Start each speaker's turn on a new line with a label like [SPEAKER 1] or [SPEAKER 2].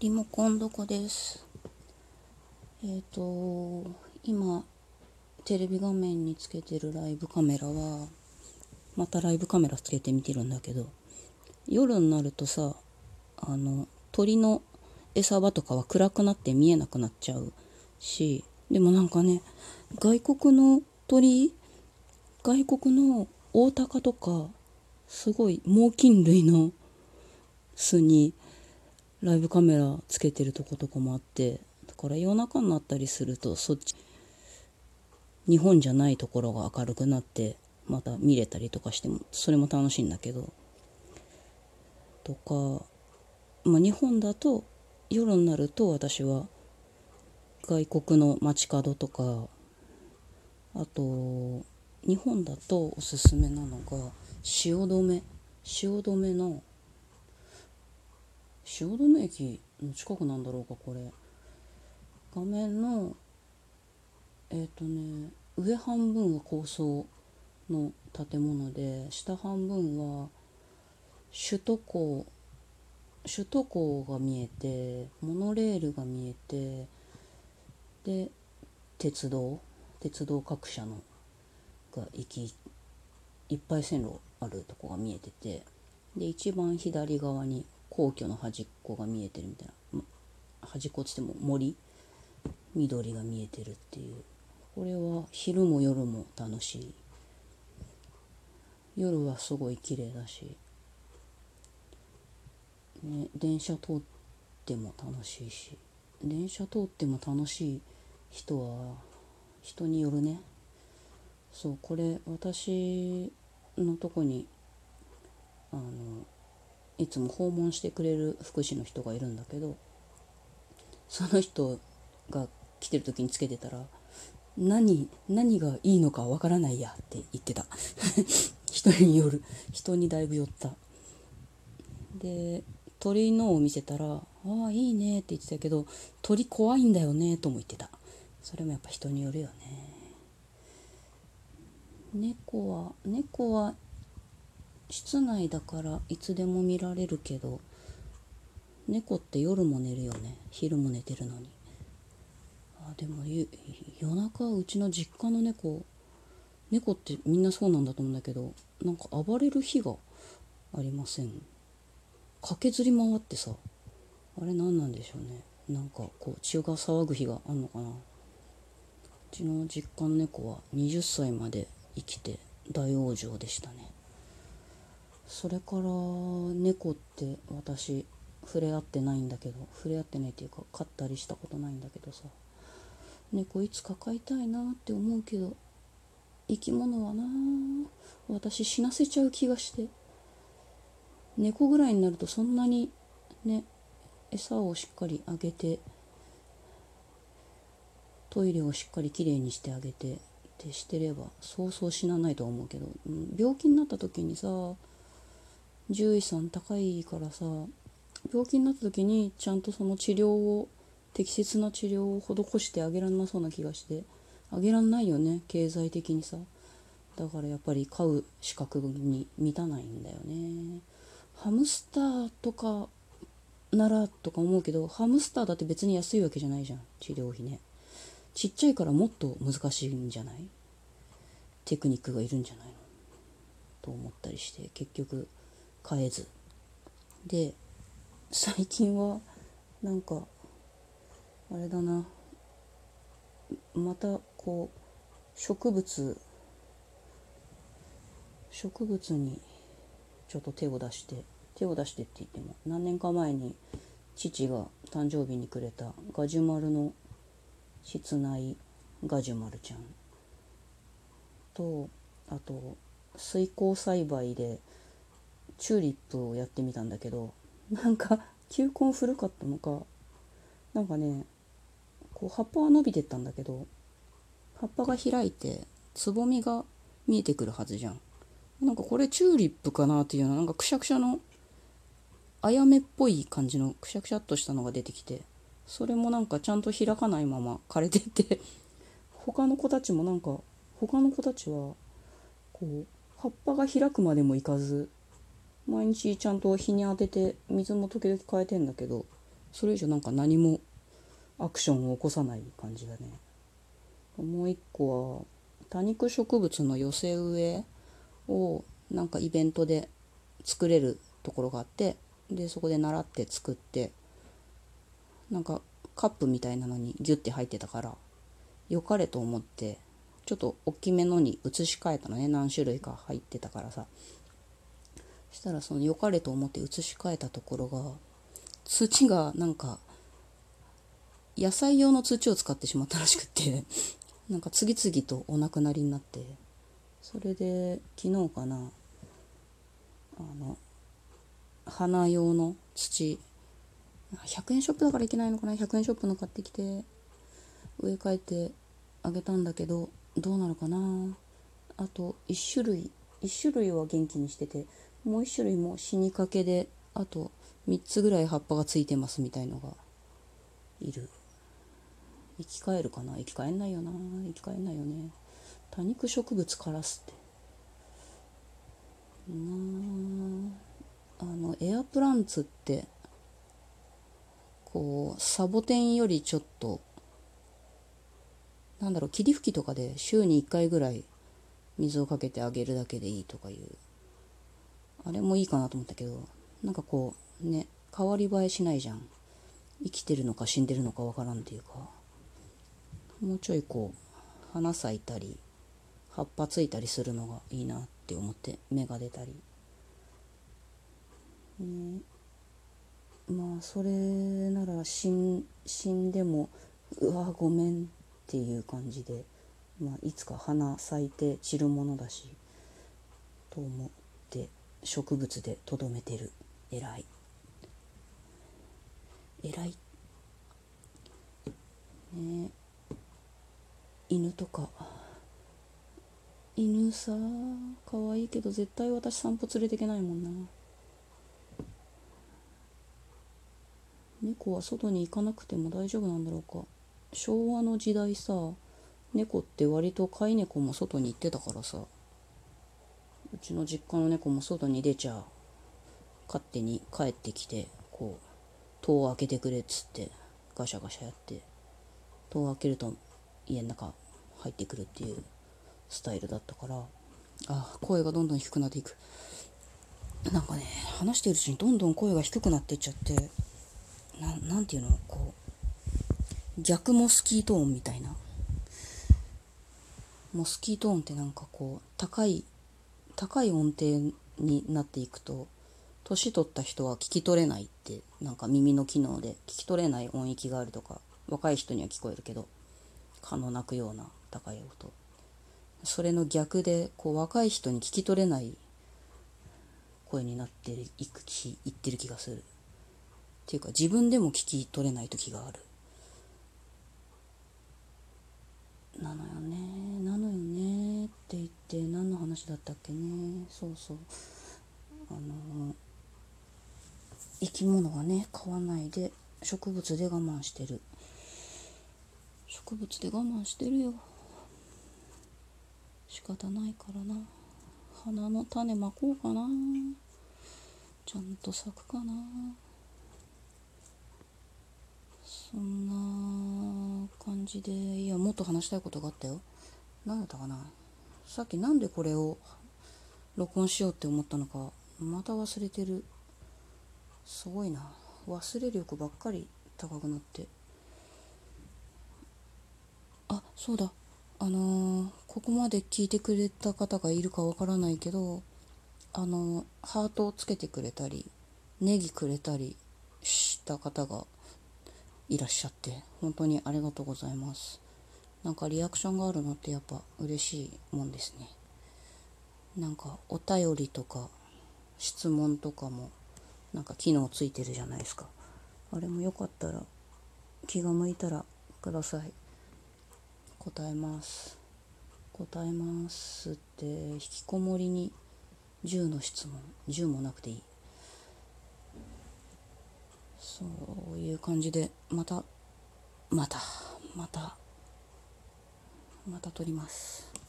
[SPEAKER 1] リモコンどこです。えっ、と今テレビ画面につけてるライブカメラはまたライブカメラつけて見てるんだけど夜になるとさあの鳥の餌場とかは暗くなって見えなくなっちゃうしでもなんかね外国の鳥外国のオオタカとかすごい猛禽類の巣にライブカメラつけてるとことかもあってだから夜中になったりするとそっち日本じゃないところが明るくなってまた見れたりとかしてもそれも楽しいんだけど。とか、まあ、日本だと夜になると私は外国の街角とかあと日本だとおすすめなのが汐留。汐留の汐留駅の近くなんだろうかこれ。画面のえっ、ー、とね上半分は高層の建物で下半分は首都高首都高が見えてモノレールが見えてで鉄道鉄道各社のが行きいっぱい線路あるとこが見えててで一番左側に皇居の端っこが見えてるみたいな。端っこっつっても森？緑が見えてるっていう。これは昼も夜も楽しい。夜はすごい綺麗だし、ね、電車通っても楽しいし。電車通っても楽しい人は人によるね。そうこれ私のとこにあのいつも訪問してくれる福祉の人がいるんだけどその人が来てる時につけてたら何何がいいのかわからないやって言ってた。人による。人にだいぶ寄った。で鳥のを見せたら「ああいいね」って言ってたけど鳥怖いんだよねとも言ってた。それもやっぱ人によるよね。猫は猫は室内だからいつでも見られるけど猫って夜も寝るよね。昼も寝てるのに。あでも夜中うちの実家の猫猫ってみんなそうなんだと思うんだけどなんか暴れる日がありません。駆けずり回ってさ。あれ何なんでしょうね。なんかこう血が騒ぐ日があんのかな。うちの実家の猫は20歳まで生きて大往生でしたね。それから猫って私触れ合ってないんだけど触れ合ってないっていうか飼ったりしたことないんだけどさ。猫いつか飼いたいなって思うけど生き物はな私死なせちゃう気がして。猫ぐらいになるとそんなにね餌をしっかりあげてトイレをしっかりきれいにしてあげてってしてればそうそう死なないと思うけど。病気になった時にさ獣医さん高いからさ病気になった時にちゃんとその治療を適切な治療を施してあげらんなそうな気がして。あげらんないよね経済的にさ。だからやっぱり飼う資格に満たないんだよね。ハムスターとかならとか思うけどハムスターだって別に安いわけじゃないじゃん治療費ね。ちっちゃいからもっと難しいんじゃない？テクニックがいるんじゃないの？と思ったりして結局変えず。で最近はなんかあれだな。またこう植物植物にちょっと手を出して手を出してって言っても何年か前に父が誕生日にくれたガジュマルの室内ガジュマルちゃん。とあと水耕栽培でチューリップをやってみたんだけどなんか球根古かったのかなんかねこう葉っぱは伸びてったんだけど葉っぱが開いてつぼみが見えてくるはずじゃん。なんかこれチューリップかなっていうようななんかくしゃくしゃのあやめっぽい感じのくしゃくしゃっとしたのが出てきてそれもなんかちゃんと開かないまま枯れてて他の子たちもなんか他の子たちはこう葉っぱが開くまでもいかず毎日ちゃんと日に当てて水も時々変えてんだけどそれ以上なんか何もアクションを起こさない感じだね。もう一個は多肉植物の寄せ植えをなんかイベントで作れるところがあってでそこで習って作ってなんかカップみたいなのにギュッて入ってたから良かれと思ってちょっと大きめのに移し替えたのね何種類か入ってたからさ。したらその良かれと思って移し替えたところが土がなんか野菜用の土を使ってしまったらしくて なんか次々とお亡くなりになってそれで昨日かなあの花用の土100円ショップだからいけないのかな100円ショップの買ってきて植え替えてあげたんだけどどうなるかな。あと1種類1種類は元気にしててもう1種類も死にかけであと3つぐらい葉っぱがついてますみたいのがいる。生き返るかな？生き返んないよな。生き返んないよね。多肉植物からすって。なあ。のエアプランツってこうサボテンよりちょっとなんだろう霧吹きとかで週に1回ぐらい水をかけてあげるだけでいいとかいうあれもいいかなと思ったけどなんかこうね変わり映えしないじゃん。生きてるのか死んでるのかわからんっていうか。もうちょいこう花咲いたり葉っぱついたりするのがいいなって思って芽が出たり、ね、まあそれなら死ん死んでもうわごめんっていう感じで、まあ、いつか花咲いて散るものだしと思って。植物でとどめてる。偉い。偉い。ね犬とか。犬さ可愛いけど絶対私散歩連れてけないもんな。猫は外に行かなくても大丈夫なんだろうか。昭和の時代さ猫って割と飼い猫も外に行ってたからさ。ちの実家の猫も外に出ちゃ勝手に帰ってきてこう戸を開けてくれっつってガシャガシャやって戸を開けると家の中入ってくるっていうスタイルだったからあ声がどんどん低くなっていく。なんかね話してるうちにどんどん声が低くなっていっちゃってななんていうのこう逆モスキートーンみたいな。モスキートーンってなんかこう高い高い音程になっていくと年取った人は聞き取れないってなんか耳の機能で聞き取れない音域があるとか若い人には聞こえるけど蚊の鳴くような高い音。それの逆でこう若い人に聞き取れない声になっていく気いってる気がする。っていうか自分でも聞き取れない時がある。なのよねなのよねって言って何の話だったっけね。そうそう。あの生き物はね飼わないで植物で我慢してる。植物で我慢してるよ。仕方ないからな。花の種まこうかな。ちゃんと咲くかな。そんな感じで。いやもっと話したいことがあったよ。何だったかな。さっきなんでこれを録音しようって思ったのかまた忘れてる。すごいな。忘れ力ばっかり高くなって。あそうだ。あのー、ここまで聞いてくれた方がいるかわからないけどあのー、ハートをつけてくれたりネギくれたりした方がいらっしゃって本当にありがとうございます。なんかリアクションがあるのってやっぱ嬉しいもんですね。なんかお便りとか質問とかもなんか機能ついてるじゃないですか。あれもよかったら気が向いたらください。答えます。答えますって引きこもりに10の質問。10もなくていい。そういう感じでまたまたまたまた取ります。